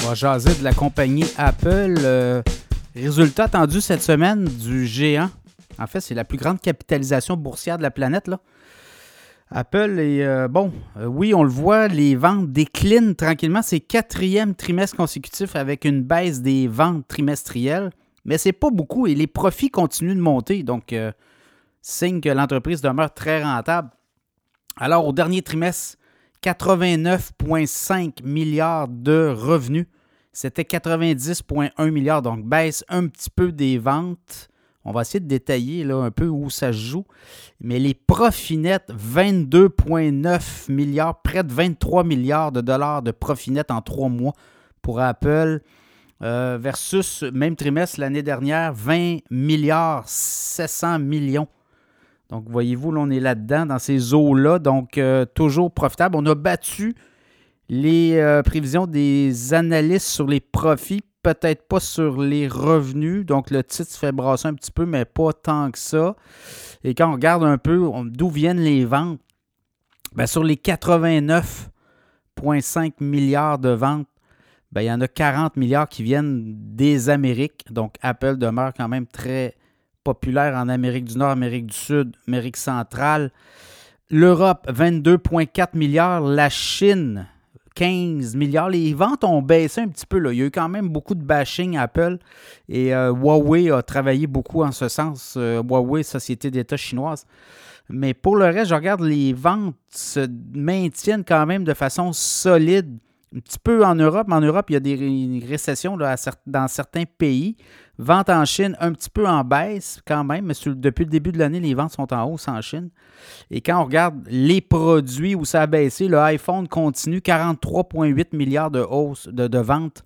va jaser de la compagnie Apple. Euh, résultat attendu cette semaine du géant. En fait, c'est la plus grande capitalisation boursière de la planète. Là. Apple est euh, bon. Euh, oui, on le voit, les ventes déclinent tranquillement. C'est quatrième trimestre consécutif avec une baisse des ventes trimestrielles, mais c'est pas beaucoup et les profits continuent de monter. Donc, signe que l'entreprise demeure très rentable. Alors, au dernier trimestre, 89,5 milliards de revenus. C'était 90,1 milliards, donc baisse un petit peu des ventes. On va essayer de détailler là, un peu où ça se joue. Mais les profits nets, 22,9 milliards, près de 23 milliards de dollars de profits nets en trois mois pour Apple. Euh, versus même trimestre l'année dernière, 20 milliards 700 millions donc, voyez-vous, là, on est là-dedans, dans ces eaux-là. Donc, euh, toujours profitable. On a battu les euh, prévisions des analystes sur les profits, peut-être pas sur les revenus. Donc, le titre se fait brasser un petit peu, mais pas tant que ça. Et quand on regarde un peu d'où viennent les ventes, bien, sur les 89,5 milliards de ventes, bien, il y en a 40 milliards qui viennent des Amériques. Donc, Apple demeure quand même très populaire en Amérique du Nord, Amérique du Sud, Amérique centrale. L'Europe, 22,4 milliards. La Chine, 15 milliards. Les ventes ont baissé un petit peu. Là. Il y a eu quand même beaucoup de bashing Apple et euh, Huawei a travaillé beaucoup en ce sens. Euh, Huawei, société d'État chinoise. Mais pour le reste, je regarde les ventes se maintiennent quand même de façon solide. Un petit peu en Europe. En Europe, il y a des récessions dans certains pays. Vente en Chine, un petit peu en baisse quand même, mais depuis le début de l'année, les ventes sont en hausse en Chine. Et quand on regarde les produits où ça a baissé, le iPhone continue 43,8 milliards de hausse de, ventes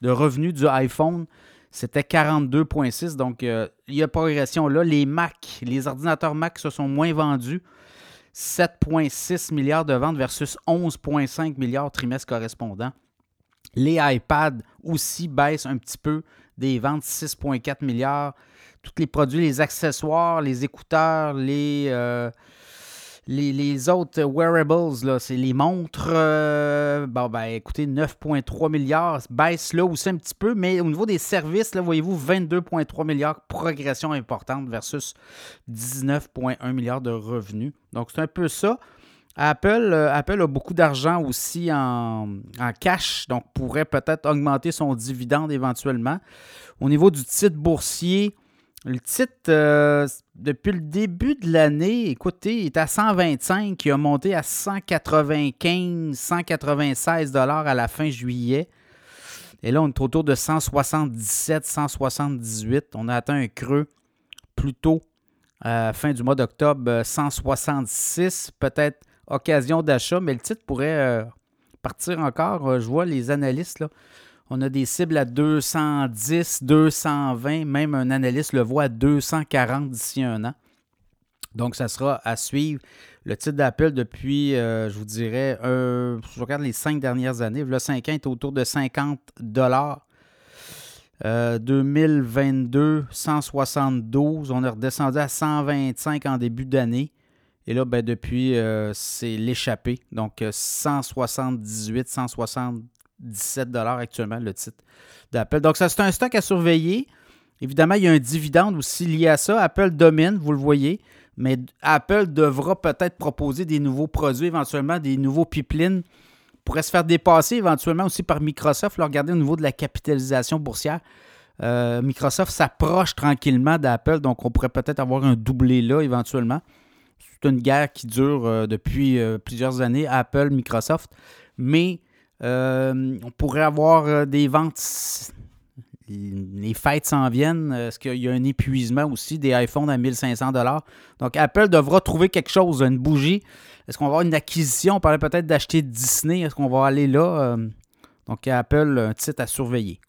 de revenus du iPhone. C'était 42,6. Donc, euh, il y a progression là. Les Mac, les ordinateurs Mac se sont moins vendus. 7,6 milliards de ventes versus 11,5 milliards trimestre correspondant. Les iPads aussi baissent un petit peu des ventes 6,4 milliards. Tous les produits, les accessoires, les écouteurs, les, euh, les, autres wearables, c'est les montres. Euh, bon, ben écoutez, 9,3 milliards. Baisse là aussi un petit peu, mais au niveau des services, là, voyez-vous, 22,3 milliards, progression importante versus 19,1 milliards de revenus. Donc, c'est un peu ça. Apple, euh, Apple a beaucoup d'argent aussi en, cash, donc pourrait peut-être augmenter son dividende éventuellement. Au niveau du titre boursier, le titre, euh, depuis le début de l'année, écoutez, il est à 125, il a monté à 195, 196 dollars à la fin juillet. Et là, on est autour de 177, 178. On a atteint un creux plus tôt, euh, fin du mois d'octobre, 166, peut-être occasion d'achat, mais le titre pourrait euh, partir encore. Euh, je vois les analystes, là, on a des cibles à 210, 220, même un analyste le voit à 240 d'ici un an. Donc, ça sera à suivre. Le titre d'appel depuis, euh, je vous dirais, je regarde les cinq dernières années. Le 5 est autour de 50 dollars. Euh, 2022, 172. On est redescendu à 125 en début d'année. Et là, ben, depuis, euh, c'est l'échappée. Donc, 178, 175 17 actuellement, le titre d'Apple. Donc, ça, c'est un stock à surveiller. Évidemment, il y a un dividende aussi lié à ça. Apple domine, vous le voyez, mais Apple devra peut-être proposer des nouveaux produits, éventuellement des nouveaux pipelines. Pourrait se faire dépasser éventuellement aussi par Microsoft. Regardez au niveau de la capitalisation boursière. Euh, Microsoft s'approche tranquillement d'Apple, donc on pourrait peut-être avoir un doublé là éventuellement. C'est une guerre qui dure euh, depuis euh, plusieurs années, Apple, Microsoft. Mais euh, on pourrait avoir des ventes. Les fêtes s'en viennent. Est-ce qu'il y a un épuisement aussi des iPhones à 1500 Donc, Apple devra trouver quelque chose, une bougie. Est-ce qu'on va avoir une acquisition? On parlait peut-être d'acheter Disney. Est-ce qu'on va aller là? donc, Apple, un titre à surveiller.